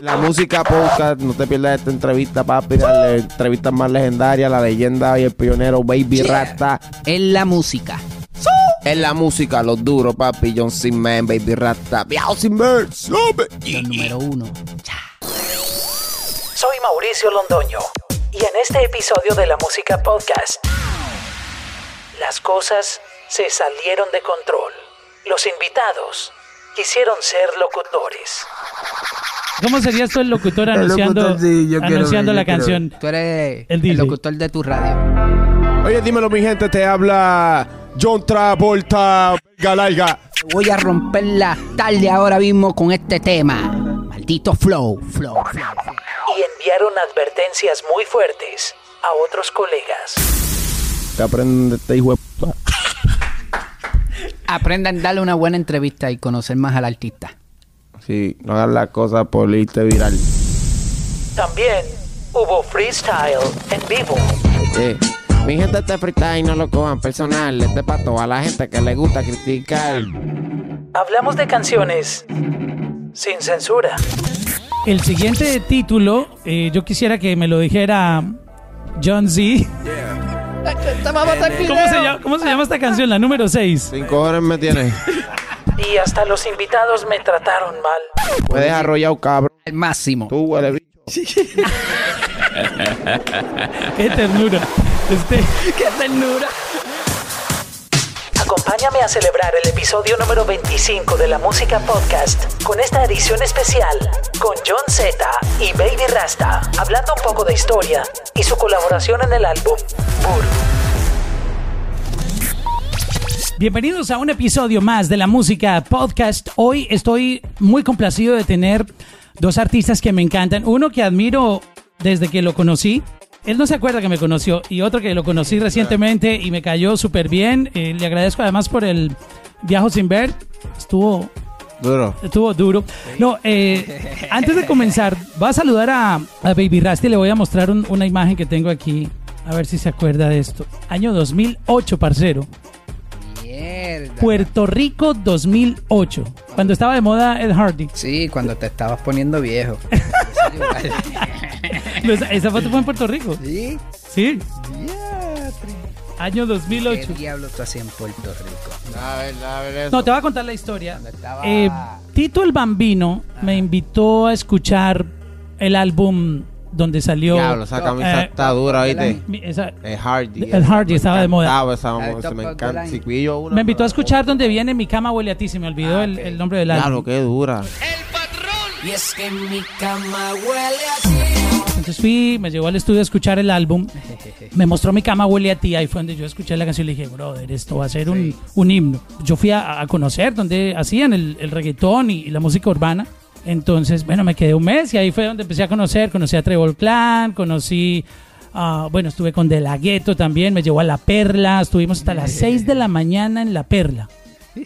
La música podcast, no te pierdas esta entrevista, papi. La entrevista más legendaria, la leyenda y el pionero Baby Rasta. En la música. En la música, los duros, papi. John C. Man, Baby Rasta. Viajo sin ver, sube. El número uno. Soy Mauricio Londoño y en este episodio de la Música Podcast, las cosas se salieron de control. Los invitados quisieron ser locutores. ¿Cómo serías tú el locutor anunciando, locutor, sí, yo quiero anunciando la yo quiero canción? Tú eres El locutor de tu radio. Oye, dímelo, mi gente, te habla John Travolta Galaiga. Voy a romper la tarde ahora mismo con este tema. Maldito flow, flow. Y enviaron advertencias muy fuertes a otros colegas. Que aprenden de este hijo de puta. Aprendan a darle una buena entrevista y conocer más al artista. Sí, no hagas las cosas por irte viral. También hubo freestyle en vivo. Mi gente, este freestyle no lo cojan personal. Este es para toda la gente que le gusta criticar. Hablamos de canciones sin censura. El siguiente título, eh, yo quisiera que me lo dijera John Z. ¿Cómo se, llama, cómo se llama esta canción? La número 6. Sin cojones me tienes. Y hasta los invitados me trataron mal. Me dejas arrollado, cabrón. El máximo. Tú, huele bicho. Qué ternura. Este, ¡Qué ternura! Acompáñame a celebrar el episodio número 25 de la Música Podcast con esta edición especial con John Z y Baby Rasta, hablando un poco de historia y su colaboración en el álbum Buru. Bienvenidos a un episodio más de la música podcast. Hoy estoy muy complacido de tener dos artistas que me encantan. Uno que admiro desde que lo conocí. Él no se acuerda que me conoció. Y otro que lo conocí recientemente y me cayó súper bien. Eh, le agradezco además por el viaje sin ver. Estuvo Duro. Estuvo duro. No, eh, antes de comenzar, voy a saludar a, a Baby Rasty. Le voy a mostrar un- una imagen que tengo aquí. A ver si se acuerda de esto. Año 2008, parcero. Mierda. Puerto Rico 2008. Cuando estaba de moda Ed Hardy. Sí, cuando te estabas poniendo viejo. Esa foto fue en Puerto Rico. ¿Sí? Sí. Año ¿Qué 2008. diablo tú hacías en Puerto Rico? A ver, a ver eso. No, te voy a contar la historia. Estaba- Eh, Tito el Bambino me invitó a escuchar el álbum donde salió. Diablo, esa camisa Eh, está dura, ¿oíste? esa- Es Hardy. El Hardy estaba de moda. esa el Top me encanta. Si pillo una, Me invitó a escuchar donde viene mi cama huele a ti. Se me olvidó Ah, el, el nombre del álbum. Diablo, qué dura. Y es que mi cama huele así. Entonces fui, me llevó al estudio a escuchar el álbum. Me mostró mi cama huele a ti. Ahí fue donde yo escuché la canción y le dije, brother, esto va a ser un, un himno. Yo fui a, a conocer donde hacían el, el reggaetón y, y la música urbana. Entonces, bueno, me quedé un mes y ahí fue donde empecé a conocer. Conocí a Trevor Clan, conocí. ah, bueno, estuve con De La Ghetto también, me llevó a La Perla, estuvimos hasta las 6 de la mañana en La Perla.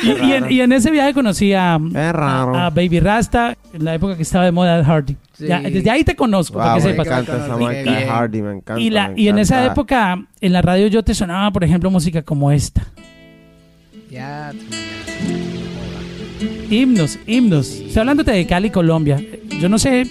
Y, y en, y en ese viaje conocí a, Baby Rasta, en la época que estaba de moda Ed Hardy. Sí. Ya, desde ahí te conozco, para Wow, que me sepas. encanta esa marca bien. Hardy, me encanta. Y, la, me y en esa época, en la radio yo te sonaba, por ejemplo, música como esta. Ya, Himnos, himnos. Estoy hablándote de Cali, Colombia. Yo no sé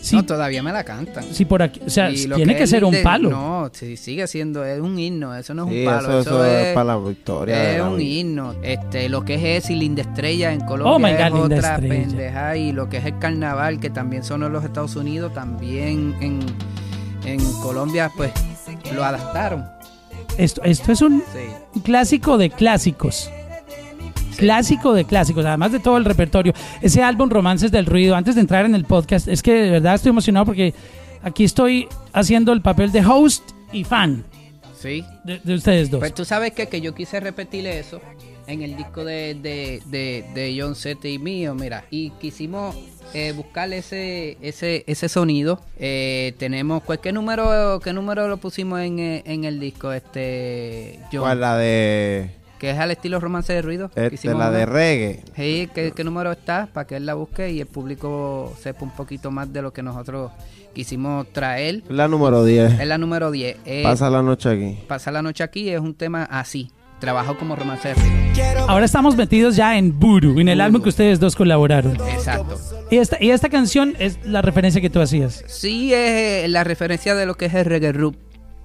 si, no, todavía me la cantan. si por aquí... O sea, tiene que, ser un de- palo. No, sigue siendo, es un himno, eso no es Sí, un palo. eso, eso es para la victoria. Es la un himno. Este, lo que es ese y Linda Estrella en Colombia Oh my es God, Linda otra Estrella. pendeja. Y lo que es el carnaval, que también son en los Estados Unidos, también en, en Colombia, pues lo adaptaron. Esto, esto es un Sí. clásico de clásicos. Clásico de clásicos, además de todo el repertorio. Ese álbum Romances del Ruido, antes de entrar en el podcast, es que de verdad estoy emocionado porque aquí estoy haciendo el papel de host y fan Sí. de, de ustedes dos. Pues tú sabes que, que yo quise repetir eso en el disco de, de, de, de John Z y mío, mira, y quisimos eh, buscar ese, ese, ese sonido. Eh, tenemos, pues, ¿qué número, qué número lo pusimos en, eh, en el disco? Este, John, ¿Cuál la de. Que es al estilo romance de ruido. Este, la de reggae? Sí, ¿qué, qué número está? Para que él la busque y el público sepa un poquito más de lo que nosotros quisimos traer. La número 10. Es la número 10. Eh, Pasa la noche aquí. Pasar la noche aquí es un tema así. Trabajo como romance de ruido. Ahora estamos metidos ya en Voodoo, en el álbum que ustedes dos colaboraron. Exacto. Y esta, y esta canción es la referencia que tú hacías. Sí, es eh, la referencia de lo que es el reggae root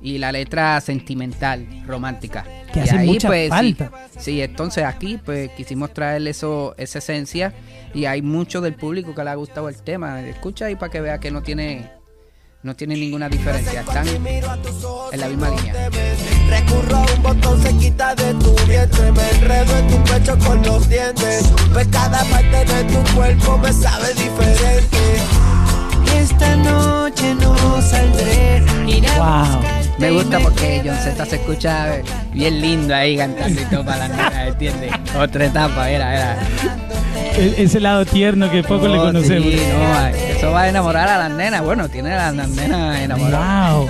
y la letra sentimental, romántica. Que Y hace mucha sí, falta. Sí, entonces aquí pues quisimos traerle eso, esa esencia y hay mucho del público que le ha gustado el tema. Escucha ahí para que vea que no tiene no tiene ninguna diferencia, están en la misma línea. Recurro a un botón, se quita de tu vientre. Me enredo en tu pecho con los dientes. Pues cada parte de tu cuerpo me sabe diferente. Esta noche no saldré. Iré a Wow. Me gusta porque John Z se escucha bien lindo ahí cantando y todo para la nena, ¿entiendes? Otra etapa, era, era. E- Ese lado tierno que poco le No, conocemos. sí, no, eso va a enamorar a las nenas. Bueno, tiene a las nenas enamoradas. Wow.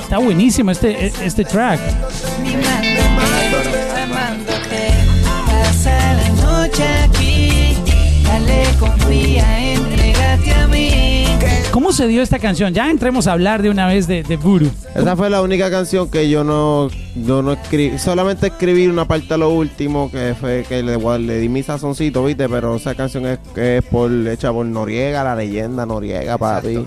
Está buenísimo este, este track. Pasa la noche aquí. Dale, confía, entrégate a mí. ¿Cómo se dio esta canción? Ya entremos a hablar de una vez de, de Voodoo. Esa fue la única canción que yo no, yo no escribí. Solamente escribí una parte a lo último, que fue que le, le di mi sazoncito, ¿viste? Pero esa canción es, es por, hecha por Noriega, la leyenda Noriega, papi.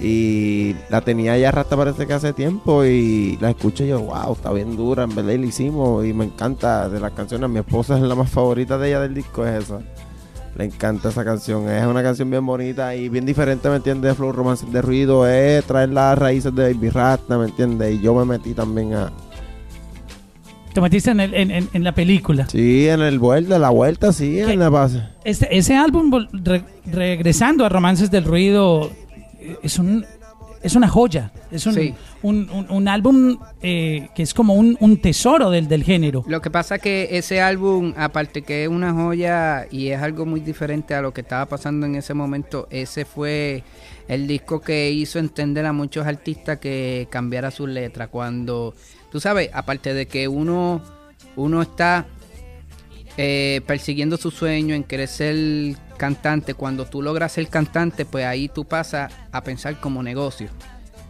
Y la tenía ya rasta parece que hace tiempo y la escuché yo, wow, está bien dura, en verdad y la hicimos y me encanta de las canciones. Mi esposa es la más favorita de ella del disco, es esa. Le encanta esa canción, es una canción bien bonita y bien diferente, ¿me entiendes? De Flow Romance de Ruido, es traer las raíces de Baby Rasta, ¿me entiendes? Y yo me metí también a... Te metiste en, el- en- en- en la película. Sí, en el vuelta, la vuelta, sí, en la base. Este, ese álbum, re- regresando a Romances del Ruido, es un es una joya. Es un, Sí. un, un- un álbum eh, que es como un, un tesoro del, del género. Lo que pasa que ese álbum, aparte que es una joya y es algo muy diferente a lo que estaba pasando en ese momento, ese fue el disco que hizo entender a muchos artistas que cambiara sus letras. Cuando, tú sabes, aparte de que uno, uno está eh, persiguiendo su sueño en querer ser cantante, cuando tú logras ser cantante, pues ahí tú pasas a pensar como negocio,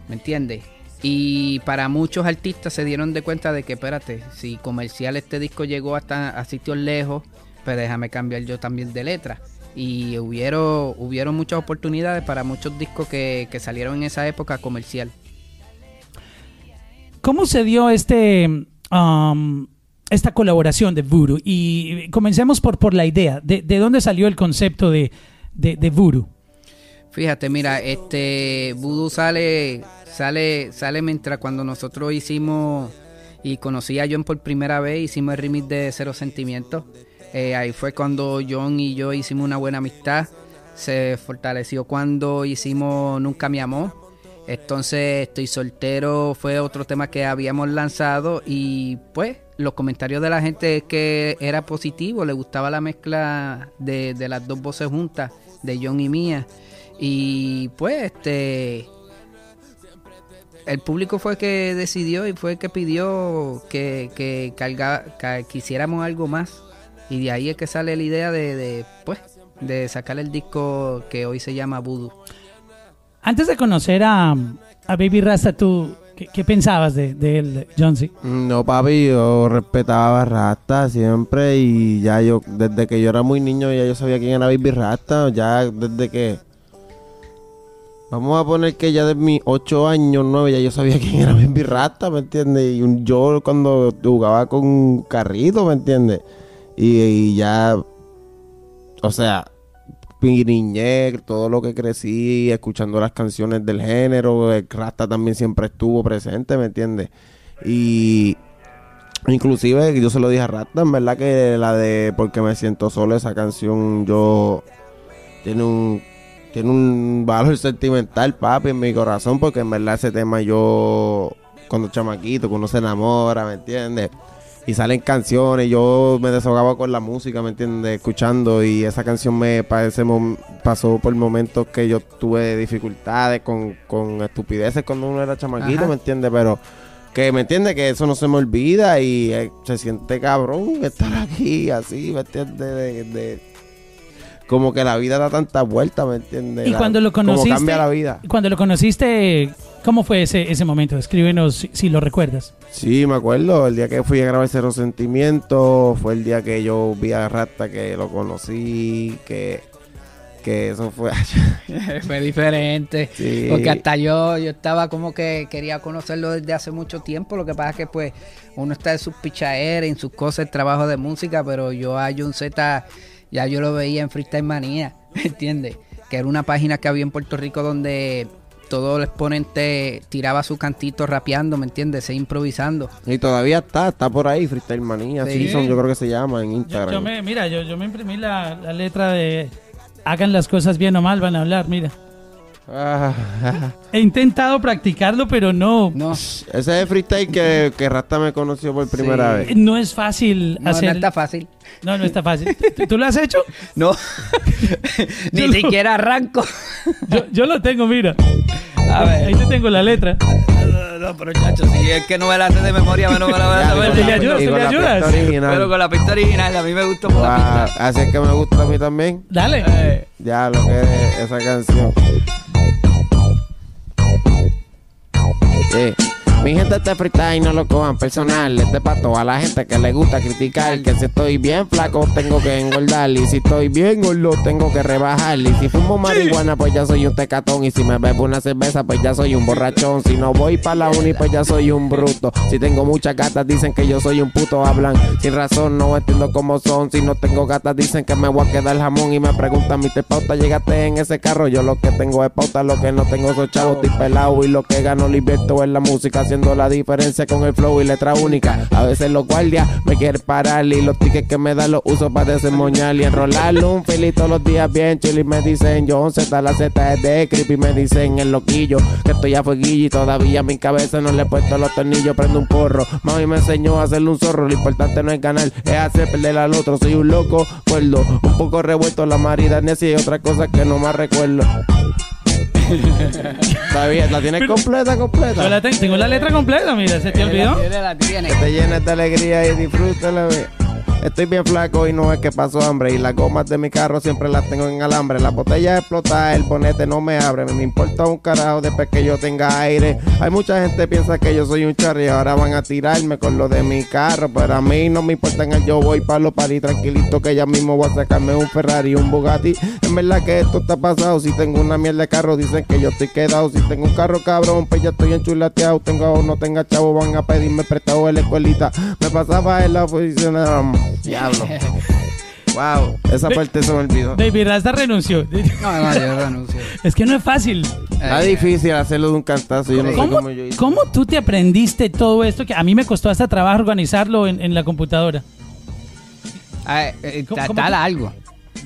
¿me entiendes? Y para muchos artistas se dieron de cuenta de que, espérate, si comercial este disco llegó hasta a sitios lejos, pues déjame cambiar yo también de letra. Y hubieron, hubieron muchas oportunidades para muchos discos que, que salieron en esa época comercial. ¿Cómo se dio este um, esta colaboración de Voodoo? Y comencemos por, por la idea. ¿De, de dónde salió el concepto de, de, de Voodoo? Fíjate, mira, este Voodoo sale, sale, sale mientras cuando nosotros hicimos y conocí a John por primera vez, hicimos el remix de Cero Sentimientos. Eh, ahí fue cuando John y yo hicimos una buena amistad. Se fortaleció cuando hicimos Nunca me amó. Entonces, Estoy soltero fue otro tema que habíamos lanzado y pues los comentarios de la gente es que era positivo, le gustaba la mezcla de, de las dos voces juntas, de John y mía. Y pues este el público fue que decidió y fue el que pidió que, que, carga- que, algo más. Y de ahí es que sale la idea de, de, pues de sacar el disco que hoy se llama Voodoo. Antes de conocer a, a Baby Rasta, ¿tú qué, pensabas de, él, John C? No, papi, yo respetaba a Rasta siempre y ya yo, desde que yo era muy niño, ya yo sabía quién era Baby Rasta, ya desde que... Vamos a poner que ya de mis 8 años, 9, ya yo sabía quién era Baby Rasta, ¿me entiendes? Y un- yo cuando jugaba con carrito, ¿me entiendes? Y ya, o sea, mi niñez, todo lo que crecí, escuchando las canciones del género, Rasta también siempre estuvo presente, ¿me entiendes? Y inclusive yo se lo dije a Rasta, en verdad que la de Porque me siento solo, esa canción yo tiene un tiene un valor sentimental, papi, en mi corazón, porque en verdad ese tema yo cuando chamaquito, uno se enamora, ¿me entiendes? Y salen canciones, yo me desahogaba con la música, ¿me entiendes? Escuchando y esa canción me pa- ese mom- pasó por momentos que yo tuve dificultades con, con estupideces cuando uno era chamaquito, Ajá. ¿me entiendes? Pero que me entiende que eso no se me olvida y eh, se siente cabrón estar aquí así, ¿me entiendes? De, de- como que la vida da tanta vuelta, ¿me entiendes? Y La- cuando lo conociste, Como cambia la vida. cuando lo conociste, ¿cómo fue ese, ese momento? Escríbenos si, si lo recuerdas. Sí, me acuerdo, el día que fui a grabar Cero Sentimiento, fue el día que yo vi a Rasta, que lo conocí, que, que eso fue... Fue diferente. Sí. Porque hasta yo, yo estaba como que quería conocerlo desde hace mucho tiempo. Lo que pasa es que pues uno está en sus pichaderas, en sus cosas, el trabajo de música, pero yo a John Z ya yo lo veía en Freestyle Manía, ¿me entiendes? Que era una página que había en Puerto Rico donde todo el exponente tiraba su cantito rapeando, ¿me entiendes? Se improvisando. y todavía está, está por ahí, Freestyle Manía, Sí. Season, yo creo que se llama en Yo, Instagram. yo me, mira, yo, yo me imprimí la, la letra de hagan las cosas bien o mal, van a hablar, mira. Ah, He intentado practicarlo, pero no. No, ese es el freestyle que, que Rasta me conoció por primera Sí. vez. No es fácil no, hacer. no está fácil. No, no está fácil. ¿Tú, tú lo has hecho? No, Yo ni lo- siquiera arranco. Yo, yo lo tengo, mira. A ver. Ahí te tengo la letra. No, no, pero chacho, si es que no me la hace de memoria, menos me la voy a Ya, saber. con ¿le la- ayudas? y ¿Tú con le la ayudas? pista original. Pero con la pista original, a mí me gustó por la pista. así es que me gusta a mí también. Dale. Eh, Ya lo que es esa canción. Sí. Mi gente este freestyle no lo cojan personal. Este pa' toda la gente que le gusta criticar. Que si estoy bien flaco tengo que engordar. Y si estoy bien gordo tengo que rebajar. Y si fumo marihuana pues ya soy un tecatón. Y si me bebo una cerveza pues ya soy un borrachón. Si no voy para la uni pues ya soy un bruto. Si tengo muchas gatas dicen que yo soy un puto. Hablan sin razón, no entiendo cómo son. Si no tengo gatas dicen que me voy a quedar jamón. Y me preguntan, mi pauta, llegaste en ese carro. Yo lo que tengo es pauta, lo que no tengo son chavos. Estoy pelado y lo que gano lo invierto en la música. Haciendo la diferencia con el flow y letra única. A veces los guardias me quieren parar. Y los tickets que me dan los uso para desemmoñar. Y enrolarlo un fili todos los días bien chill. Y me dicen, John Z, la Z es de creepy. Me dicen el loquillo que estoy a fueguillo. Y todavía a mi cabeza no le he puesto los tornillos. Prendo un porro. Mami me enseñó a hacerle un zorro. Lo importante no es ganar, es hacer perder al otro. Soy un loco, cuerdo. Un poco revuelto la marida necia y otra cosa que no más recuerdo. Está bien, la tienes completa, completa. Yo la ten- tengo la letra completa, mira, ¿se te olvidó? tiene, la tiene. Que te llenes de alegría y disfrútala. ve. Estoy bien flaco y no es que paso hambre. Y las gomas de mi carro siempre las tengo en alambre. La botella explota, el bonete no me abre. Me importa un carajo después que yo tenga aire. Hay mucha gente que piensa que yo soy un charri ahora van a tirarme con lo de mi carro. Pero a mí no me importa el yo voy para los paris tranquilito que ya mismo voy a sacarme un Ferrari y un Bugatti. En verdad que esto está pasado. Si tengo una mierda de carro, dicen que yo estoy quedado. Si tengo un carro cabrón, pues ya estoy enchulateado. Tengo o no tenga chavo, van a pedirme prestado en la escuelita. Me pasaba en la oficina. Diablo. Wow, esa parte se me olvidó. David Rasta renunció. No, no, yo renuncio. Es que no es fácil. Está Eh, difícil hacerlo de un cantazo. Yo no sé ¿Cómo, cómo yo hice. cómo tú te aprendiste todo esto? Que a mí me costó hasta trabajo organizarlo en, en la computadora. ah, eh, ¿Cómo- Está cómo está tú- largo.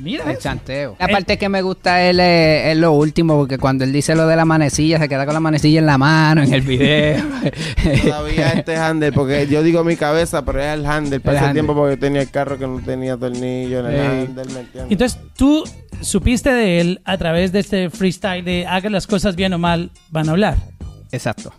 Mira El eso. chanteo. La parte que me gusta es, es lo último, porque cuando él dice lo de la manecilla, se queda con la manecilla en la mano en el video. Todavía este handle, porque yo digo mi cabeza, pero es el handle. Para El tiempo porque tenía el carro que no tenía tornillo en el Ey. handle, ¿me entiendes? Entonces, tú supiste de él a través de este freestyle de haga las cosas bien o mal, van a hablar. Exacto.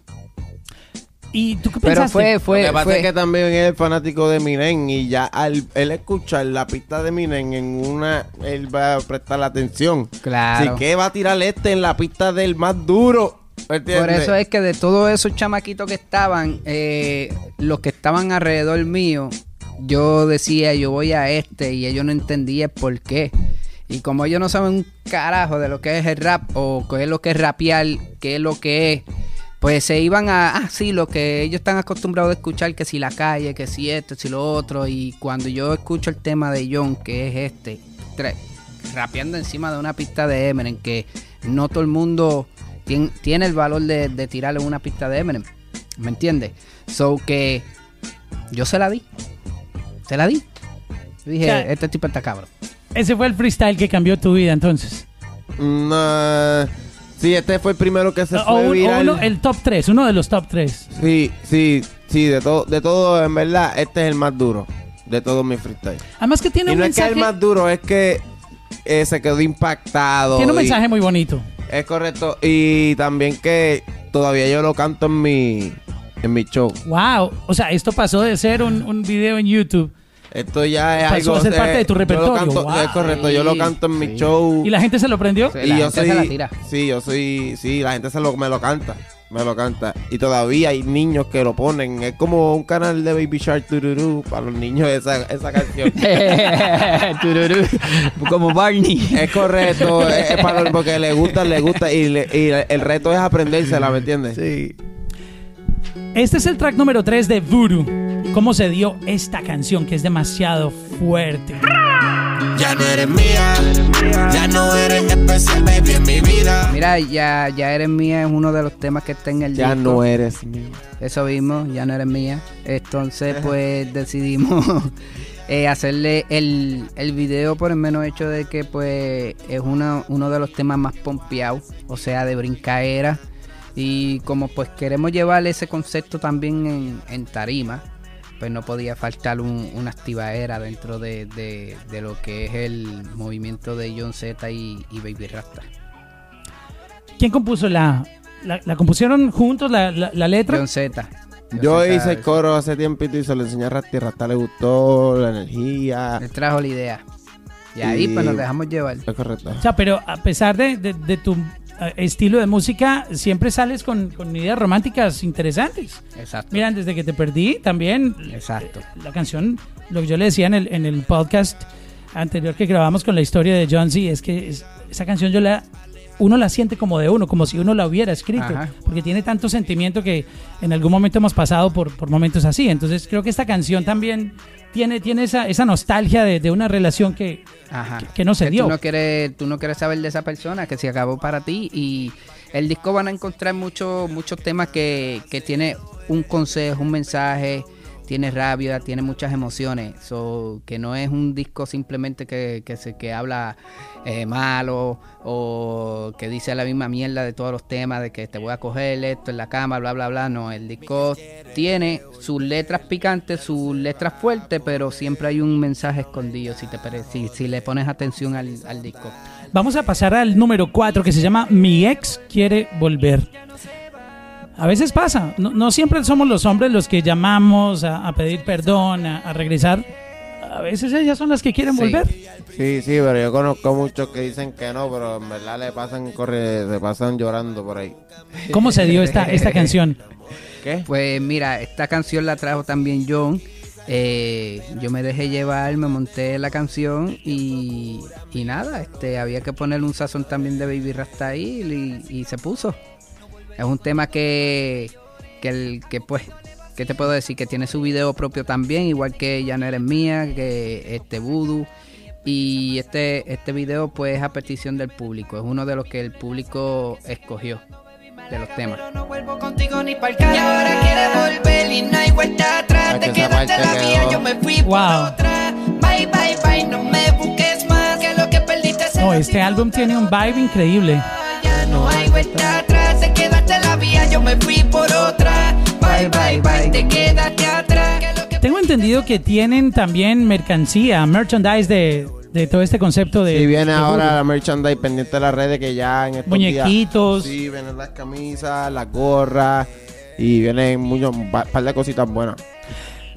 ¿Y tú qué Pero pensaste? fue, Lo fue, que pasa fue- es que también es fanático de Minen y ya al él escuchar la pista de Minen en una, él va a prestar la atención. Claro. Así que va a tirar este en la pista del más duro. ¿entiendes? Por eso es que de todos esos chamaquitos que estaban, eh, los que estaban alrededor mío, yo decía, yo voy a este, y ellos no entendían por qué. Y como ellos no saben un carajo de lo que es el rap, o qué es lo que es rapear, qué es lo que es, pues se iban a, ah, sí, lo que ellos están acostumbrados a escuchar, que si la calle, que si esto, que si lo otro. Y cuando yo escucho el tema de John, que es este, tra- rapeando encima de una pista de Eminem, que no todo el mundo tien- tiene el valor de, de tirarle una pista de Eminem. ¿Me entiendes? So que yo se la di. Se la di. Yo dije, O sea, este tipo está cabrón. Ese fue el freestyle que cambió tu vida entonces. No, sí, este fue el primero que se O, fue un- o viral. uno, el top 3, uno de los top 3. Sí, sí, sí, de todo, de todo, en verdad, este es el más duro de todos mis freestyle. Además que tiene y un no es que mensaje, el más duro, es que eh, se quedó impactado. tiene un y- mensaje muy bonito. Es correcto. Y también que todavía yo lo canto en mi, en mi show. Wow, o sea, esto pasó de ser un, un video en YouTube Esto ya es Pasó algo. a ser parte de tu yo lo repertorio. canto- Wow. Es correcto, yo lo canto en mi show. ¿Y la gente se lo prendió? Sí. Y la yo gente soy. se la tira. Sí, yo soy. Sí, la gente se lo, me lo canta. Me lo canta. Y todavía hay niños que lo ponen. Es como un canal de Baby Shark Tururú para los niños esa, esa canción. Tururú, Como Barney. es correcto. es, es para los- porque le gusta, le gusta. Y, le- y el reto es aprendérsela, ¿me entiendes? Sí. Este es el track número 3 de Voodoo. ¿Cómo se dio esta canción que es demasiado fuerte? Ya no eres mía, ya no eres especial, baby, en mi vida. Mira, ya, ya eres mía es uno de los temas que está en el Ya disco. no eres mío. Eso mismo, ya no eres mía. Entonces, pues decidimos eh, hacerle el, el video por el menos hecho de que, pues, es una, uno de los temas más pompeados, o sea, de brincaera. Y como, pues, queremos llevarle ese concepto también en, en tarima, pues no podía faltar un- una activaera dentro de, de- de lo que es el movimiento de John Z y, y Baby Rasta. ¿Quién compuso la, la, la compusieron juntos la, la- la letra? John Z. Yo hice el coro hace tiempito y se lo enseñé a Rasta y Rasta le gustó la energía. Él trajo la idea. Y ahí pues nos dejamos llevar. Es correcto. O sea, pero a pesar de, de- de tu estilo de música, siempre sales con, con ideas románticas interesantes. Exacto. Miran, desde que te perdí, también Exacto. la canción, lo que yo le decía en el, en el podcast anterior que grabamos con la historia de John Z, es que es- esa canción yo la... Uno la siente como de uno, como si uno la hubiera escrito, Ajá. porque tiene tanto sentimiento que en algún momento hemos pasado por, por momentos así. Entonces creo que esta canción también tiene, tiene esa, esa nostalgia de, de una relación que, que no se dio. Tú no, quieres, tú no quieres saber de esa persona que se acabó para ti y el disco van a encontrar muchos muchos temas que, que tiene un consejo, un mensaje, tiene rabia, tiene muchas emociones, so, que no es un disco simplemente que, que, se, que habla eh, malo o que dice la misma mierda de todos los temas, de que te voy a coger esto en la cama, bla, bla, bla, no, el disco tiene sus letras picantes, sus letras fuertes, pero siempre hay un mensaje escondido si, te, si, si le pones atención al, al disco. Vamos a pasar al número 4 que se llama Mi ex quiere volver. A veces pasa, no, no siempre somos los hombres los que llamamos a, a pedir perdón, a, a regresar. A veces ellas son las que quieren Sí. volver. Sí, sí, pero yo conozco muchos que dicen que no, pero en verdad le pasan corre, se pasan llorando por ahí. ¿Cómo se dio esta, esta canción? ¿Qué? Pues mira, esta canción la trajo también John. Eh, yo me dejé llevar, me monté la canción y, y nada, este, había que ponerle un sazón también de Baby Rasta ahí y, y se puso. Es un tema que, que, el, que pues, ¿qué te puedo decir? Que tiene su video propio también, igual que Ya no eres mía, que este Voodoo. Y este, este video pues es a petición del público, es uno de los que el público escogió de los temas. No vuelvo contigo ni pa'l carajo. Y ahora quieres volver y no hay vuelta atrás. Te quedaste la mía, yo me fui Wow. por otra. Bye, bye, bye, no me busques más. Que lo que perdiste No, este álbum tiene un vibe increíble. Ya no hay vuelta atrás. Te quedaste la vía, yo me fui por otra. Bye, bye, bye, te quedaste atrás. Tengo entendido que tienen también mercancía, merchandise de, de todo este concepto de... Y viene de ahora la merchandise pendiente de las redes que ya en estos Muñequitos. días- Sí, vienen las camisas, las gorras y vienen muchos, un pa- par de cositas buenas.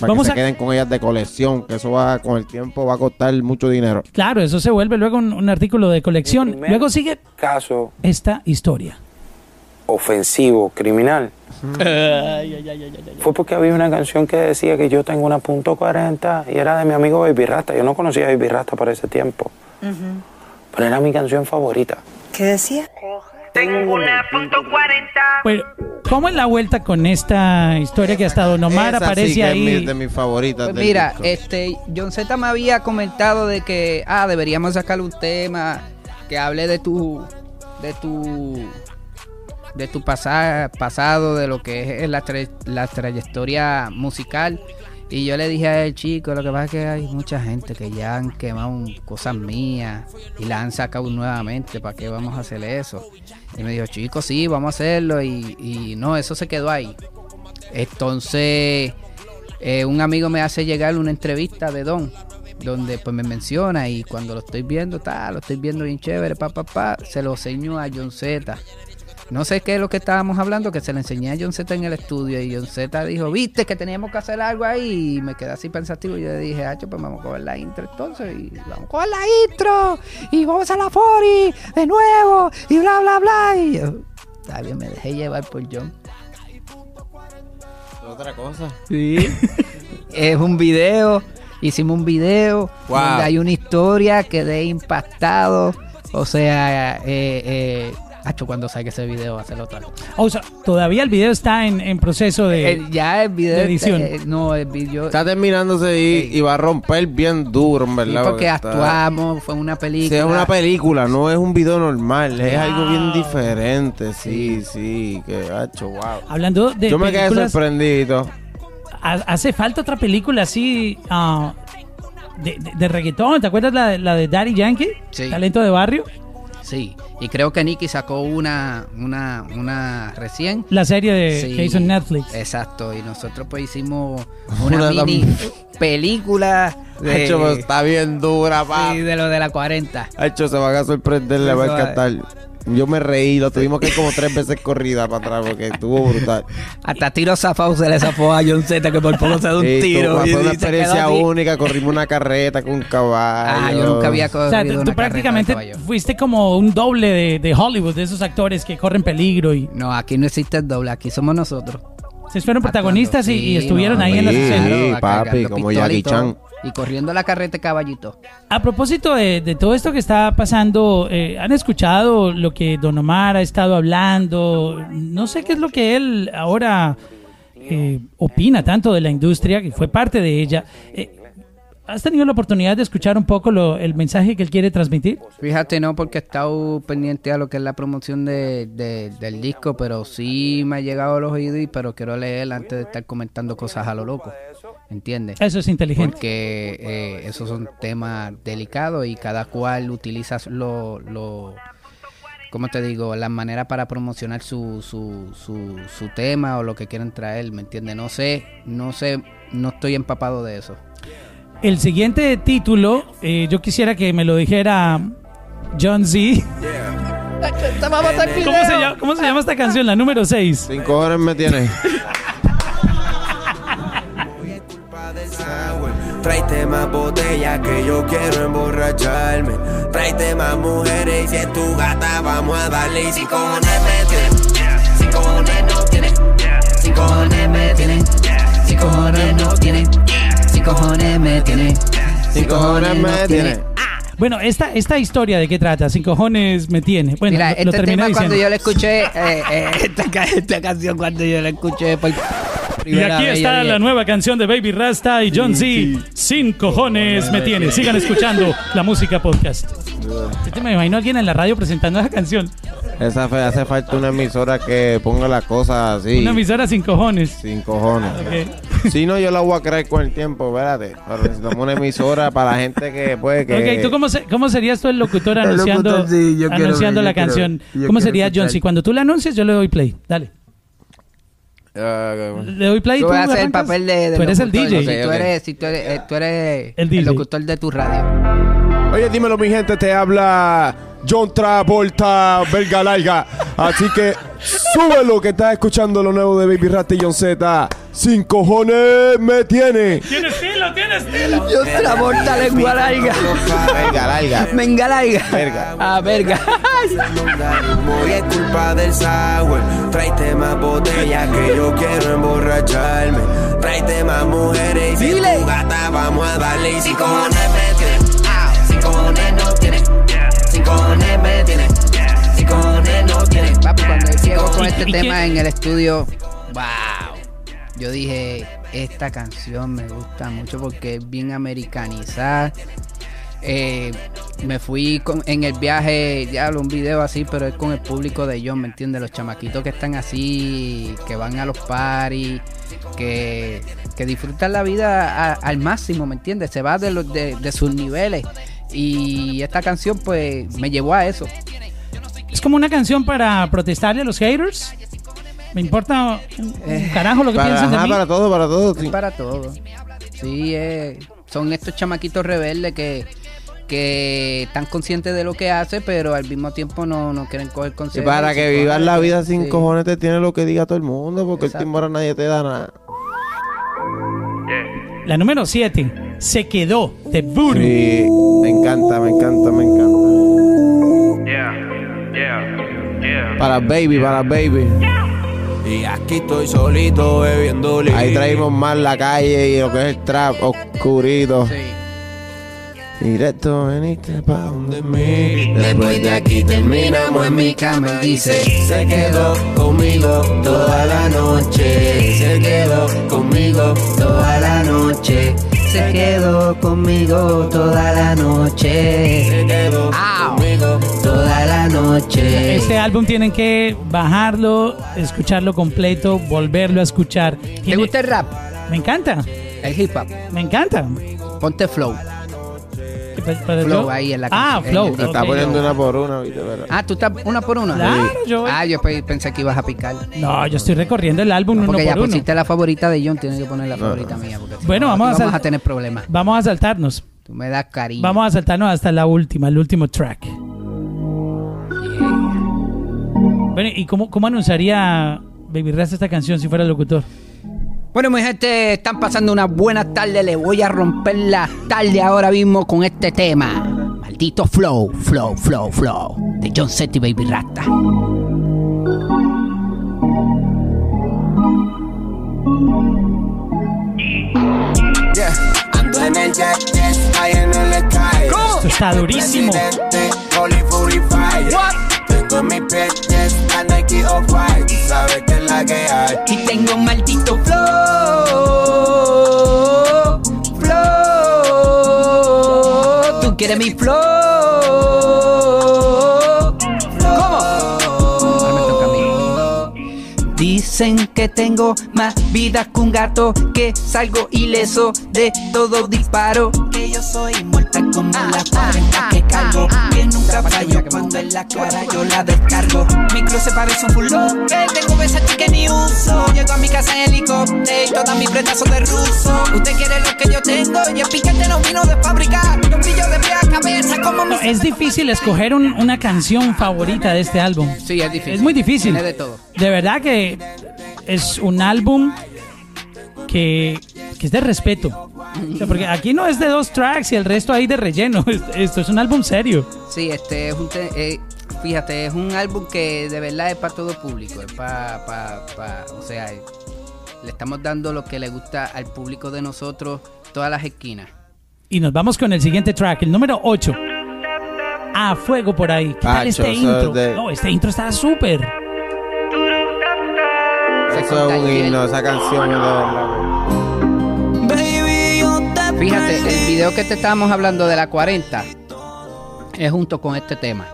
Para Vamos que a- se queden con ellas de colección, que eso va con el tiempo va a costar mucho dinero. Claro, eso se vuelve luego un, un artículo de colección. Luego sigue caso esta historia. ofensivo, criminal, fue porque había una canción que decía que yo tengo una punto .40 y era de mi amigo Baby Rasta. Yo no conocía a Baby Rasta para ese tiempo. Pero era mi canción favorita. ¿Qué decía? Bueno, ¿cómo es la vuelta con esta historia que hasta Don Omar Esa sí aparece que es ahí? mi- de mis favoritas. Pues del mira, disco. este, John Z me había comentado de que, ah, deberíamos sacar un tema que hable de tu, de tu, de tu pasa- pasado, de lo que es la, tra- la trayectoria musical. Y yo le dije a él, chico, lo que pasa es que hay mucha gente que ya han quemado cosas mías y las han sacado nuevamente, ¿para qué vamos a hacer eso? Y me dijo, chico, sí, vamos a hacerlo. Y, no, eso se quedó ahí. Entonces, eh, un amigo me hace llegar una entrevista de Don, donde pues me menciona y cuando lo estoy viendo, ta, lo estoy viendo bien chévere, pa, pa, pa, se lo seño a John Z. no sé qué es lo que estábamos hablando, que se le enseñé a John Z en el estudio y John Z dijo, viste que teníamos que hacer algo ahí y me quedé así pensativo y yo le dije, hacho, pues vamos a coger la intro entonces y vamos a coger la intro y vamos a la 40 de nuevo y bla, bla, bla. Y yo, está bien, me dejé llevar por John. Otra cosa. Sí. es un video. Hicimos un video Wow. donde hay una historia que de impactado. O sea, eh, eh, Hacho, cuando salga ese video va a ser otra cosa. O sea, todavía el video está en, en proceso de... Eh, ya el video. de edición. eh, no, el video. Está terminándose y, y va a romper bien duro, en sí, verdad. porque está- actuamos, fue una película. Sí, es una película, no es un video normal, es algo bien diferente, sí, sí, que hacho, wow. Hablando de Yo me quedé sorprendido. ha- hace falta otra película así ah, de, de- de reggaetón. ¿Te acuerdas la, de- la de Daddy Yankee? Sí. Talento de barrio. Sí, y creo que Nicky sacó una, una, una recién. La serie de Sí, que hizo en Netflix. Exacto, y nosotros pues hicimos una, Una mini película de, Hacho, pero está bien dura, pa. sí, de lo de la 40. Hacho, se van a sorprender, le va a encantar. Yo me reí, lo tuvimos que ir como tres veces corrida para atrás porque estuvo brutal. Hasta tiro zafado se le zafó a John Z que por poco se da un Sí, tiro. y- fue una experiencia única, corrimos una carreta con un caballo. Ah, yo nunca había O corrido sea, tú, una tú prácticamente fuiste como un doble de, de Hollywood, de esos actores que corren peligro y No, aquí no existe el doble, aquí somos nosotros. se fueron protagonistas y, y Sí, estuvieron no, ahí en las sí, escenas. sí. papi, como Jackie Chan. Y corriendo la carreta caballito. A propósito de, de todo esto que está pasando, eh, ¿han escuchado lo que Don Omar ha estado hablando? No sé qué es lo que él ahora eh, opina tanto de la industria, que fue parte de ella. Eh, ¿Has tenido la oportunidad de escuchar un poco lo- el mensaje que él quiere transmitir? Fíjate, no, porque he estado pendiente a lo que es la promoción de, de- del disco, pero sí me ha llegado a los oídos, y- pero quiero leer antes de estar comentando cosas a lo loco. ¿Entiendes? Eso es inteligente. Porque eh, esos son temas delicados y cada cual utiliza lo, lo ¿cómo te digo? Las maneras para promocionar su, su, su, su tema o lo que quieran traer, ¿me entiendes? No sé, no sé, no estoy empapado de eso. El siguiente título, eh, yo quisiera que me lo dijera John Z. ¿Cómo se, llama, cómo se llama esta canción? La número 6. Cinco horas me tienes. Tráete más botella que yo quiero emborracharme. Tráete más mujeres y si es tu gata vamos a darle. Y si cojones me tienen, si cojones no tienen, si cojones me tienen, Si cojones no tiene, cojones me tiene, Cinco cojones me tienes. Bueno, esta, esta historia de qué trata, sin cojones me tiene. Bueno, Mira, lo, lo este terminé tema cuando yo le escuché, eh, eh, esta, ca- esta canción cuando yo la escuché por Y aquí está la nueva canción de Baby Rasta y John Z. Sin cojones me tiene. Sigan escuchando la música podcast. Yo te me imagino a alguien en la radio presentando esa canción. Esa fe, hace falta una emisora que ponga las cosas así. Una emisora sin cojones. Sin cojones. Si no, yo la voy a creer con el tiempo, espérate. Pero necesitamos una emisora para la gente que puede que. Ok, ¿tú cómo, se- cómo serías tú el locutor El anunciando, locutor, sí, yo quiero anunciando la yo quiero- canción? yo ¿Cómo quiero sería escuchar. John Z? Cuando tú la anuncias, yo le doy play. Dale. Ah, Le doy play. Tú ¿tú vas a hacer el papel de, de Tú eres el DJ. Si tú eres, si tú eres, eh, tú eres El locutor de tu radio. Oye, dímelo, mi gente, te habla John Travolta, Belga Larga. Así que súbelo que estás escuchando lo nuevo de Baby Rasta y John Z. Sin cojones me tiene. Tiene estilo, tiene estilo. Yo travolta lengua larga. Verga, larga. Venga larga. Verga. Ah, verga. Muy es culpa del sour. Tráete más botella que yo quiero emborracharme. Tráete más mujeres y si es Dile. tu gata vamos a darle. Y si cojones me tienen, si cojones no tienen, si cojones me tienen, si cojones no tienen. Papi, cuando llego con ¿Y- este tema en el estudio, wow. Yo dije, esta canción me gusta mucho porque es bien americanizada. Eh, me fui con- en el viaje, ya un video así, pero es con el público de John, ¿me entiendes? Los chamaquitos que están así, que van a los paris, que, que disfrutan la vida al máximo, ¿me entiendes? Se va de, los, de, de sus niveles. Y esta canción pues me llevó a eso. Es como una canción para protestarle a los haters. Me importa un, carajo lo que Para, piensan de ajá, mí. para todo, para todo. Es sí. para todo. Sí, eh, son estos chamaquitos rebeldes que, que están conscientes de lo que hace, pero al mismo tiempo no, no quieren coger Y consejos. para que vivas la vida sin Sí. cojones te tiene lo que diga todo el mundo, porque Exacto. el timbre nadie te da nada. La número 7 se quedó de Voodoo. Sí, me encanta, me encanta, me encanta. Para baby, para baby. Y aquí estoy solito bebiendo licor. Ahí traímos más la calle y lo que es el trap oscurito. Sí. Directo veniste pa' donde mí. Después de aquí terminamos en mi cama dice Se quedó conmigo toda la noche Se quedó conmigo toda la noche Se quedó conmigo toda la noche. Se quedó Au. conmigo Toda la noche. Este álbum tienen que bajarlo, escucharlo completo, volverlo a escuchar. ¿Te gusta el rap? Me encanta, El hip hop. me encanta. Ponte flow. Para Flow ahí en la Ah, flow. el Te está poniendo una por una, ¿viste? Ah, tú estás una por una. Claro, yo- Ah, yo pe- pensé que ibas a picar. No, yo estoy recorriendo el álbum uno Porque ya por uno. pusiste la favorita de John, tienes que poner la favorita mía. Porque Bueno, no, vamos a tener problemas. Vamos a saltarnos. Tú me das cariño. Vamos a saltarnos hasta la última, el último track. Bueno, ¿y cómo, cómo anunciaría Baby Rasta esta canción si fuera locutor? Bueno, mi gente, están pasando una buena tarde. Le voy a romper la tarde ahora mismo con este tema. Maldito flow, flow, flow, flow. De John Setti Baby Rasta. Yeah. Ando en el jet, en el sky Esto está durísimo. Tengo en mi pie, yes, la Nike Off-White Tú sabes que es la que hay Y tengo un maldito flow. Quieres mi flow. ¿Cómo? Me. Dicen que tengo más vida que un gato, que salgo ileso de todo disparo. Que yo soy inmortal como la 40 que cargo Que nunca fallo cuando en la cara yo la descargo Mi closet parece un bulldog Que tengo Versace que ni uso Llego a mi casa en helicóptero y Todas mis prendas son de ruso Usted quiere lo que yo tengo Y el piquete no vino de fábrica Yo brillo de pie a cabeza como mi No, es difícil escoger un- una canción favorita de este álbum. Sí, es difícil. Es muy difícil. Tiene de todo. De verdad que es un álbum que, que es de respeto. O sea, porque aquí no es de dos tracks y el resto ahí de relleno. Esto es un álbum serio. Sí, este es un. eh, fíjate, es un álbum que de verdad es para todo público. Es para. Pa, pa- o sea, le estamos dando lo que le gusta al público de nosotros, todas las esquinas. Y nos vamos con el siguiente track, el número 8. A fuego por ahí. ¿Qué tal este intro? de- No, este intro está súper. Eso es un himno, esa canción Fíjate, el video que te estábamos hablando de la 40 es junto con este tema.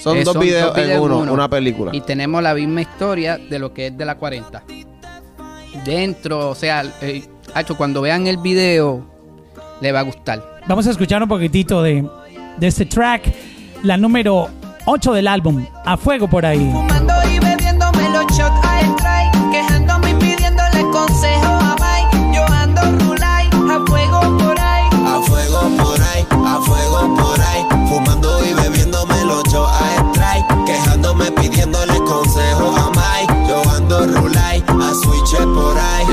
Son Eh, dos videos en videos uno, uno. una película. Y tenemos la misma historia de lo que es de la 40. Dentro, o sea, eh, Hacho, cuando vean el video, le va a gustar. Vamos a escuchar un poquitito de, de este track, la número 8 del álbum. A fuego por ahí. A fuego por ahí Fumando y bebiéndome los shots a strike Quejándome, pidiéndole consejo a Mike Yo ando rulay, a switch por ahí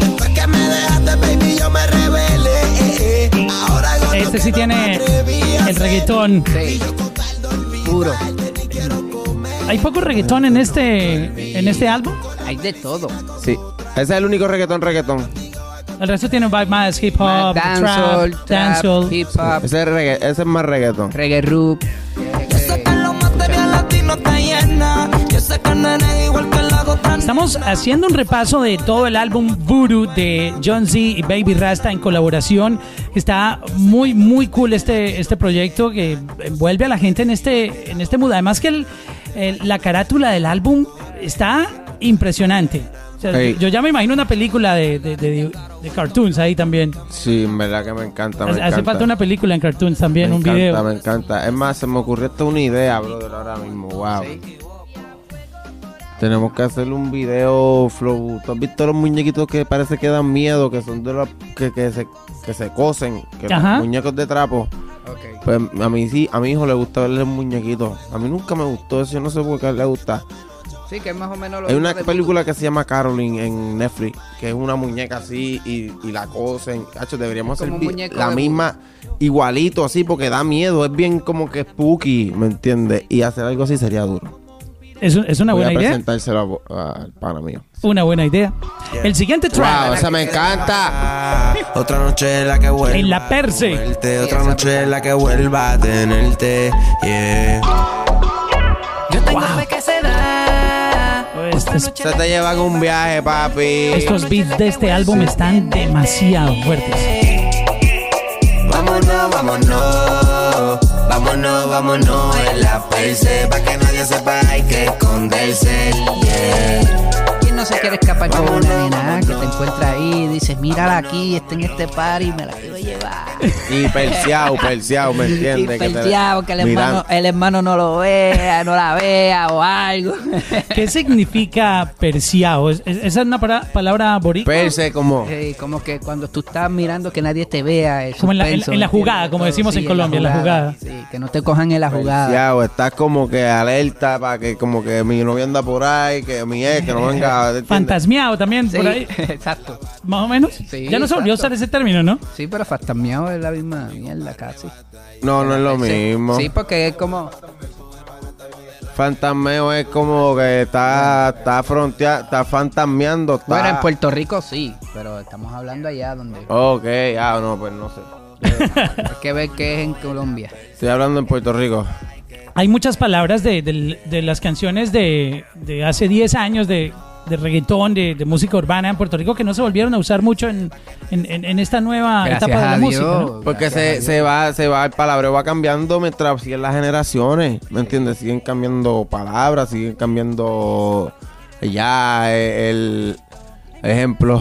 Después que me dejaste, baby, yo me rebelé eh, eh. Ahora Este sí tiene el reggaetón. Sí, puro. Hay poco reggaetón en este, en este álbum. Hay de todo. Sí. Ese es el único reggaetón, reggaetón. El resto tiene un vibe más hip hop, dancehall, trap, trap, dancehall. hip hop, Ese es, regga- ese es más reggaetón. reggae roop. Estamos haciendo un repaso de todo el álbum Voodoo de John Z y Baby Rasta en colaboración. Está muy, muy cool este, este proyecto que envuelve a la gente en este, en este mood. Además que el- el- la carátula del álbum está impresionante. O sea, Hey. Yo ya me imagino una película de, de, de- de cartoons ahí también. Sí, en verdad que me encanta. Me Hace encanta. falta una película en cartoons también, me un encanta, video. Me encanta. Es más, se me ocurrió hasta una idea, brother, ahora mismo. Wow. Tenemos que hacer un video flow. ¿Tú has visto los muñequitos que parece que dan miedo? Que son de los que, que se, que se cosen. Que Ajá. los muñecos de trapo. Pues a mí sí, a mi hijo le gusta verle muñequitos. A mí nunca me gustó eso, yo no sé por qué le gusta. Sí, que es más o menos lo Hay una película que se llama Caroline en Netflix, que es una muñeca así y, y la cosen. Cacho, deberíamos hacer la de- misma, igualito así, porque da miedo. Es bien como que spooky, ¿me entiendes? Y hacer algo así sería duro. Es, un- es una Voy buena a idea. presentárselo al pana mío. Una buena idea. El siguiente track. Wow, esa me encanta. Otra noche en la que vuelva En la perse. Otra noche en la que vuelva a tenerte. Yeah. Yo tengo fe es- Se te llevan un viaje, papi. estos beats de este álbum están demasiado fuertes. Vámonos, vámonos. Vámonos, vámonos en la perse. Pa' que nadie sepa hay que esconderse. Yeah. ¿Quién no se quiere escapar con una nena que te encuentra ahí y dices, mírala aquí, está en este party, me la quiero llevar? Y perseado, perseado, ¿me Y entiendes? Que te- pelteado, que el hermano, el hermano no lo vea, no la vea o algo. ¿Qué significa es- ¿Esa es una para- palabra boricua? Perse como... Sí, como que cuando tú estás mirando que nadie te vea. Como en la- jugada, como Todo, decimos en Colombia, en la jugada. Sí, que no te cojan en la jugada. Perseado, estás como que alerta para que como que mi novia anda por ahí, que mi ex, que no venga. ¿entiendes? Fantasmiado también, Sí, por ahí. exacto. Más o menos. Sí, ya no se volvió a exacto. usar ese término, ¿no? Sí, pero fantasmeado es la misma mierda casi. No, no es lo Sí, mismo. Sí, porque es como... Fantasmeo es como que está, está frontea, está fantasmeando. Está... Bueno, en Puerto Rico sí, pero estamos hablando allá donde... Ok, ah, no, pues no sé. Hay que ver qué es en Colombia. Estoy hablando en Puerto Rico. Hay muchas palabras de, del- de las canciones de, de hace 10 años de, de reggaetón, de, de música urbana en Puerto Rico que no se volvieron a usar mucho en, en- en- en esta nueva Gracias etapa de la música. Porque se, se va, se va, el palabreo va cambiando mientras siguen las generaciones, ¿me entiendes? Siguen cambiando palabras, siguen cambiando ya el ejemplo.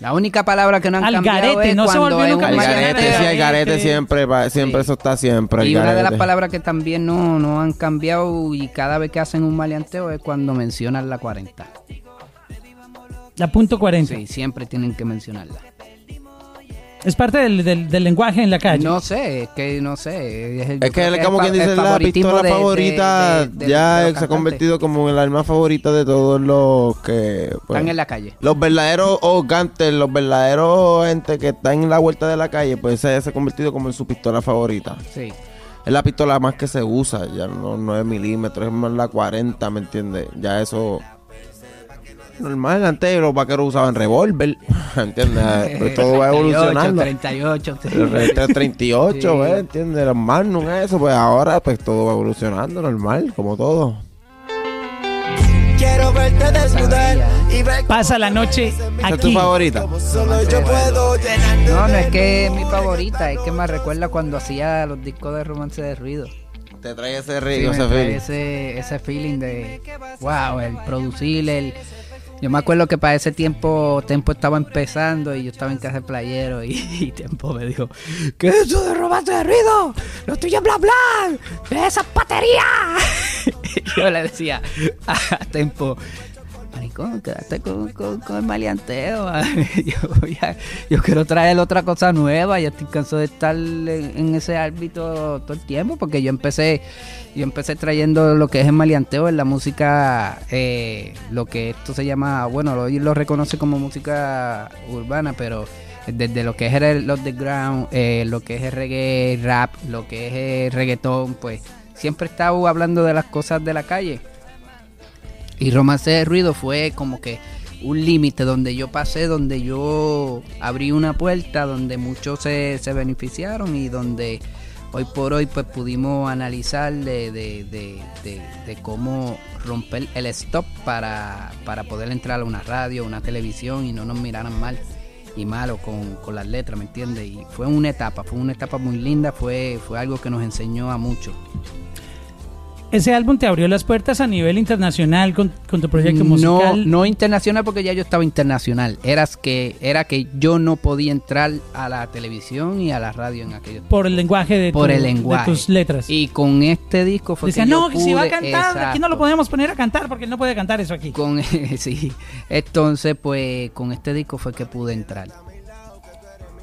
La única palabra que no han Algarete, cambiado es no se cuando volvió es nunca Algarete, garete, sí, el garete siempre, va- siempre Sí. eso está siempre. Y una de las palabras que también no, no han cambiado y cada vez que hacen un maleanteo es cuando mencionan la 40. La punto 40. Sí, siempre tienen que mencionarla. Es parte del, del- del lenguaje en la calle. No sé, es que no sé. Es, Es que como quien dice, la pistola de- favorita de- de- de ya se ha convertido como en el arma favorita de todos los que... pues, Están en la calle. Los verdaderos organtes, los verdaderos gente que están en la vuelta de la calle, pues ese se ha convertido como en su pistola favorita. Sí. Es la pistola más que se usa, ya no 9 milímetros, es más la 40, ¿me entiendes? Ya eso... Normal, antes los vaqueros usaban revólver, ¿entiendes? Pues todo va 38, evolucionando. 38. El re- 38, Sí. ¿entiendes? Los Magnum, eso, pues ahora pues todo va evolucionando, normal, como todo. Quiero verte desnudar y ver Pasa la noche ¿Esa es tu aquí. favorita? cómo solo yo puedo llenar No, no es que es mi favorita, es que me recuerda cuando hacía los discos de romance de ruido. Te trae ese Sí, río, me ese trae feeling. ese, ese feeling de wow, el producir, el yo me acuerdo que para ese tiempo Tempo estaba empezando y yo estaba en casa de playero y, y Tempo me dijo, ¿qué es eso de romance de ruido? Lo tuyo es bla bla, de esas baterías. Yo le decía a Tempo, Maricón, quédate con, el maleanteo. yo, quiero traer otra cosa nueva. Ya estoy cansado de estar en, ese árbitro todo el tiempo. Porque yo empecé yo empecé trayendo lo que es el maleanteo en la música. eh, lo que esto se llama, bueno, hoy lo reconoce como música urbana, pero desde lo que es el, los de ground, eh, lo que es el reggae rap, lo que es el reggaetón, pues siempre he estado hablando de las cosas de la calle. Y Romance de Ruido fue como que un límite donde yo pasé, donde yo abrí una puerta, donde muchos se, se beneficiaron y donde hoy por hoy pues pudimos analizar de, de, de, de- cómo romper el stop para, para poder entrar a una radio, una televisión y no nos miraran mal y malo con, con las letras, ¿me entiendes? Y fue una etapa, fue una etapa muy linda, fue, fue algo que nos enseñó a muchos. Ese álbum te abrió las puertas a nivel internacional con, con tu proyecto no, musical. no internacional porque ya yo estaba internacional. Eras que, era que yo no podía entrar a la televisión y a la radio en aquellos Por el lenguaje de, por tu- el de lenguaje. tus letras. Y con este disco fue Decía, que yo no, que si va a pude- cantar, aquí no lo podemos poner a cantar porque él no puede cantar eso aquí. Con, sí. Entonces, pues, con este disco fue que pude entrar.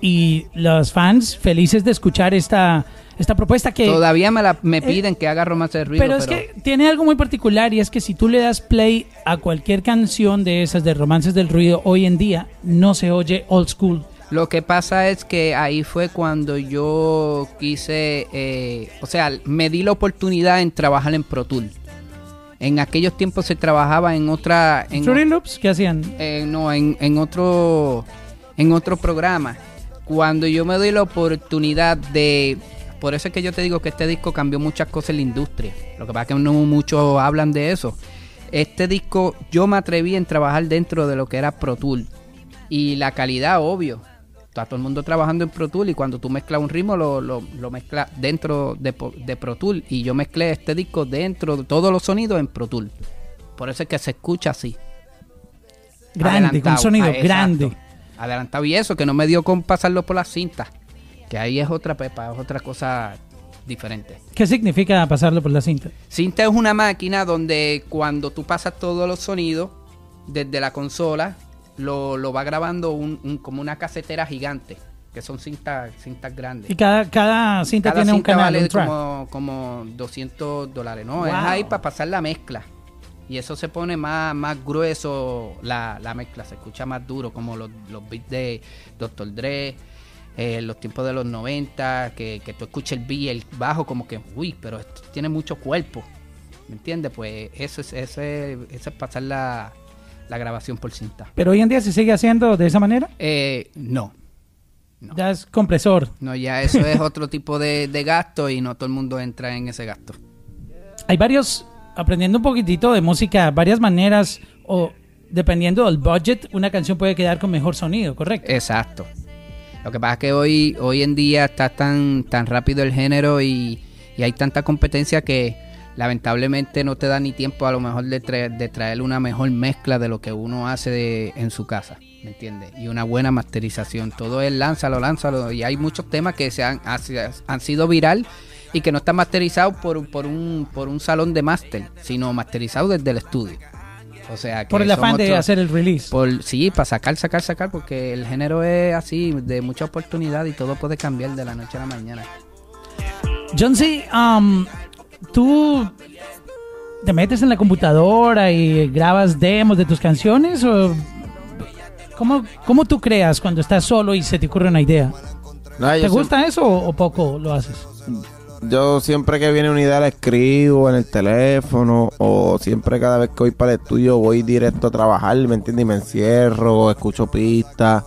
Y los fans felices de escuchar esta, esta propuesta que... Todavía me, la, me piden que haga romance de ruido. Pero es que tiene algo muy particular y es que si tú le das play a cualquier canción de esas de romances del ruido hoy en día, no se oye old school. Lo que pasa es que ahí fue cuando yo quise, eh, o sea, me di la oportunidad en trabajar en Pro Tool. En aquellos tiempos se trabajaba en otra... En, Loops, ¿qué hacían? eh, no, en, en otro en otro programa. Cuando yo me doy la oportunidad de... Por eso es que yo te digo que este disco cambió muchas cosas en la industria. Lo que pasa es que no muchos hablan de eso. Este disco yo me atreví en trabajar dentro de lo que era Pro Tool. Y la calidad, obvio. Está todo el mundo trabajando en Pro Tool y cuando tú mezclas un ritmo lo, lo, lo mezclas dentro de, de Pro Tool. Y yo mezclé este disco dentro de todos los sonidos en Pro Tool. Por eso es que se escucha así. Grande, con sonido Ah, grande. Adelantado y eso, que no me dio con pasarlo por las cintas. Que ahí es otra pepa, es otra cosa diferente. ¿Qué significa pasarlo por la cinta? Cinta es una máquina donde cuando tú pasas todos los sonidos desde la consola, lo, lo va grabando un, un- como una casetera gigante, que son cintas, cintas grandes. Y cada, cada cinta Cada tiene un cinta canal, vale un track. como, como 200 dólares, ¿no? Es ahí para pasar la mezcla. Y eso se pone más, más grueso la, la mezcla, se escucha más duro, como los, los beats de Dr. Dre, eh, los tiempos de los 90, que, que tú escuches el beat y el bajo como que, uy, pero esto tiene mucho cuerpo. ¿Me entiendes? Pues eso es, ese, eso es pasar la, la grabación por cinta. Pero hoy en día se sigue haciendo de esa manera. Eh, no, No. Ya es compresor. no, ya eso es otro tipo de, de gasto y no todo el mundo entra en ese gasto. Hay varios, aprendiendo un poquitito de música, varias maneras o dependiendo del budget, una canción puede quedar con mejor sonido, ¿correcto? Exacto. Lo que pasa es que hoy, hoy en día está tan, tan rápido el género y, y hay tanta competencia que lamentablemente no te da ni tiempo a lo mejor de, traer, de traer una mejor mezcla de lo que uno hace de- en su casa, ¿me entiendes? Y una buena masterización. Todo es lánzalo, lánzalo. Y hay muchos temas que se han, ha- han sido viral y que no están masterizados por, por, un, por un salón de máster, sino masterizados desde el estudio. O sea, que Por el afán de otros- hacer el release. por, sí, para sacar, sacar, sacar, porque el género es así, de mucha oportunidad y todo puede cambiar de la noche a la mañana. John C., um, tú te metes en la computadora y grabas demos de tus canciones o cómo, cómo tú creas cuando estás solo y se te ocurre una idea? No, ¿Te siempre- gusta eso o, o poco lo haces? Yo siempre que viene una idea la escribo en el teléfono o siempre cada vez que voy para el estudio voy directo a trabajar, ¿me entiendes? Y me encierro, escucho pistas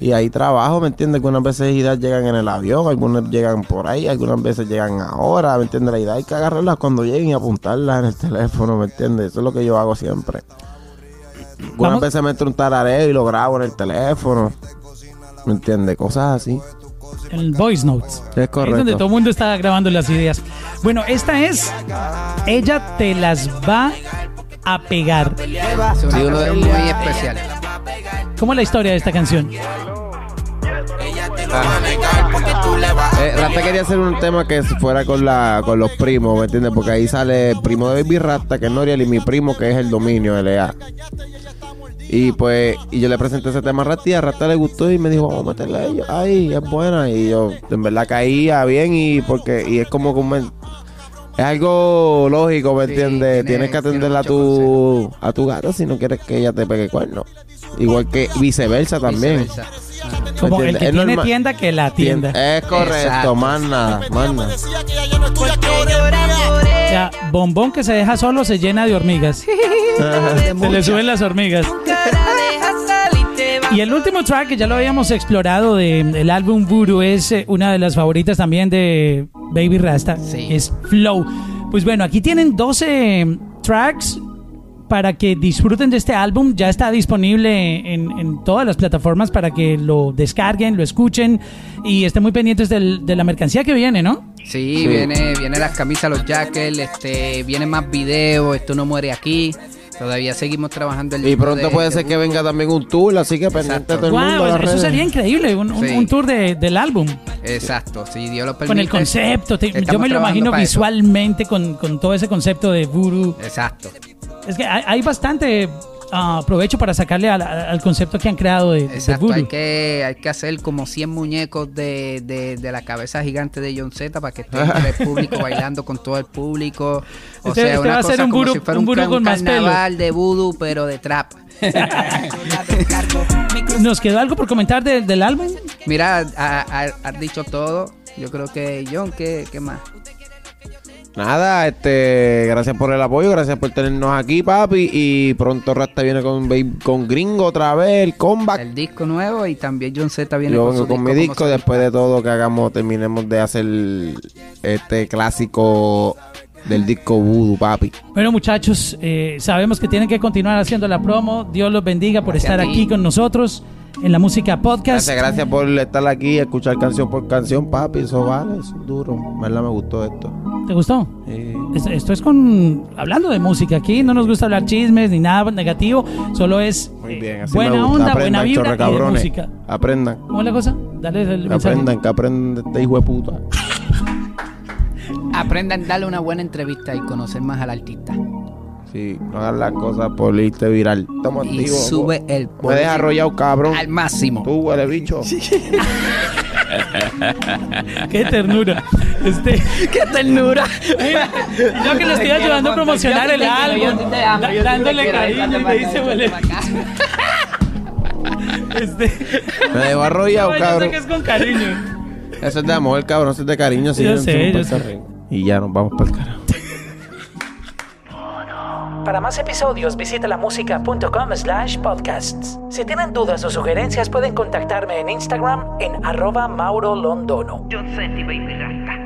y ahí trabajo, ¿me entiendes? Algunas veces ideas llegan en el avión, algunas llegan por ahí, algunas veces llegan ahora, ¿me entiendes? La idea hay que agarrarlas cuando lleguen y apuntarlas en el teléfono, ¿me entiendes? Eso es lo que yo hago siempre. Algunas veces me entro un tarareo y lo grabo en el teléfono, ¿me entiendes? Cosas así. En Voice Notes. Es Ahí Es donde correcto. todo el mundo está grabando las ideas. Bueno, esta es. Ella te las va a pegar. Una Sí, uno de- canción muy especial. ¿Cómo es la historia de esta canción? Eh, Rasta quería hacer un tema que fuera con la con los primos, ¿me entiendes? Porque ahí sale el primo de Baby Rasta, que es Noriel, y mi primo, que es el dominio, LA. Y pues, y yo le presenté ese tema a Rasta y a Rasta le gustó y me dijo, vamos a meterle a ella. Ay, es buena. Y yo, en verdad, caía bien y porque, y es como que un es algo lógico, ¿me Sí, entiendes? tiene- Tienes que tiene atenderle a tu, a tu gato si no quieres que ella te pegue cuerno. Igual que viceversa también. Viceversa. Como el que Es tiene normal. tienda que la tienda. Es correcto, Exacto. más nada, más nada. O sea, bombón que se deja solo se llena de hormigas. se le suben las hormigas. Y el último track que ya lo habíamos explorado de- del álbum Voodoo es eh, una de las favoritas también de Baby Rasta. Sí. Es Flow. Pues bueno, aquí tienen 12 tracks para que disfruten de este álbum. Ya está disponible en, en todas las plataformas para que lo descarguen, lo escuchen y estén muy pendientes del- de la mercancía que viene, ¿no? Sí, Sí. viene, viene las camisas, los jackets, este, viene más videos, esto no muere aquí. Todavía seguimos trabajando el Y pronto de- puede de ser que venga también un tour, así que pendiente Exacto. todo el mundo. a Wow, las eso redes. sería increíble, un, un- Sí. un tour de- del álbum. Exacto, si Dios lo permite. Con el concepto, te- yo me lo imagino visualmente con, con todo ese concepto de voodoo. Exacto. Es que hay, hay bastante ah, provecho para sacarle al, al concepto que han creado de, Exacto, hay que, hay que hacer como 100 muñecos de, de, de la cabeza gigante de John Z para que esté el público bailando con todo el público. O Este- sea, este una va a ser cosa un como vudú- si fuera un un, vudú con un más carnaval de voodoo, pero de trap. ¿Nos quedó algo por comentar de- del álbum? Mira, ha- ha- has dicho todo. Yo creo que John, ¿qué, qué más? Nada, este, gracias por el apoyo, gracias por tenernos aquí, papi. Y pronto Rasta viene con, con Gringo otra vez, el comeback. El disco nuevo y también John Z viene Yo con, su con mi disco después de todo que hagamos, terminemos de hacer este clásico del disco Voodoo, papi. Bueno, muchachos, eh, sabemos que tienen que continuar haciendo la promo. Dios los bendiga por Gracias estar aquí con nosotros en la música podcast. Gracias, gracias por estar aquí y escuchar canción por canción, papi. Eso vale, eso es duro. Me gustó esto. ¿Te gustó? Sí. Esto, esto es con hablando de música aquí, no nos gusta hablar chismes ni nada negativo, solo es Muy bien, así buena me gusta. onda, Aprendan, buena vibra y de chorrecabrones. música. Aprendan. ¿Cómo es la cosa? Dale el mensaje. aprendan, que aprendan de este hijo de puta. Aprendan a darle una buena entrevista y conocer más al artista. Sí, no hagan las cosas por irte viral. Estamos Y activos. sube el Me dejas arrollado, cabrón. al máximo. Tú, huele bicho. Qué ternura. Este, ¡Qué ternura! mira, yo que le estoy ayudando a promocionar el álbum, dándole cariño y me dice huele. Este, Me dejó arrollado, no, yo sé cabrón. que es con cariño. Eso es de amor, cabrón. Eso es de cariño. Sí, Yo sé, yo sé. Y ya nos vamos para el carajo. Para más episodios visita lamusica.com slash podcasts. Si tienen dudas o sugerencias pueden contactarme en Instagram en arroba Mauro Londono. John Seti, baby,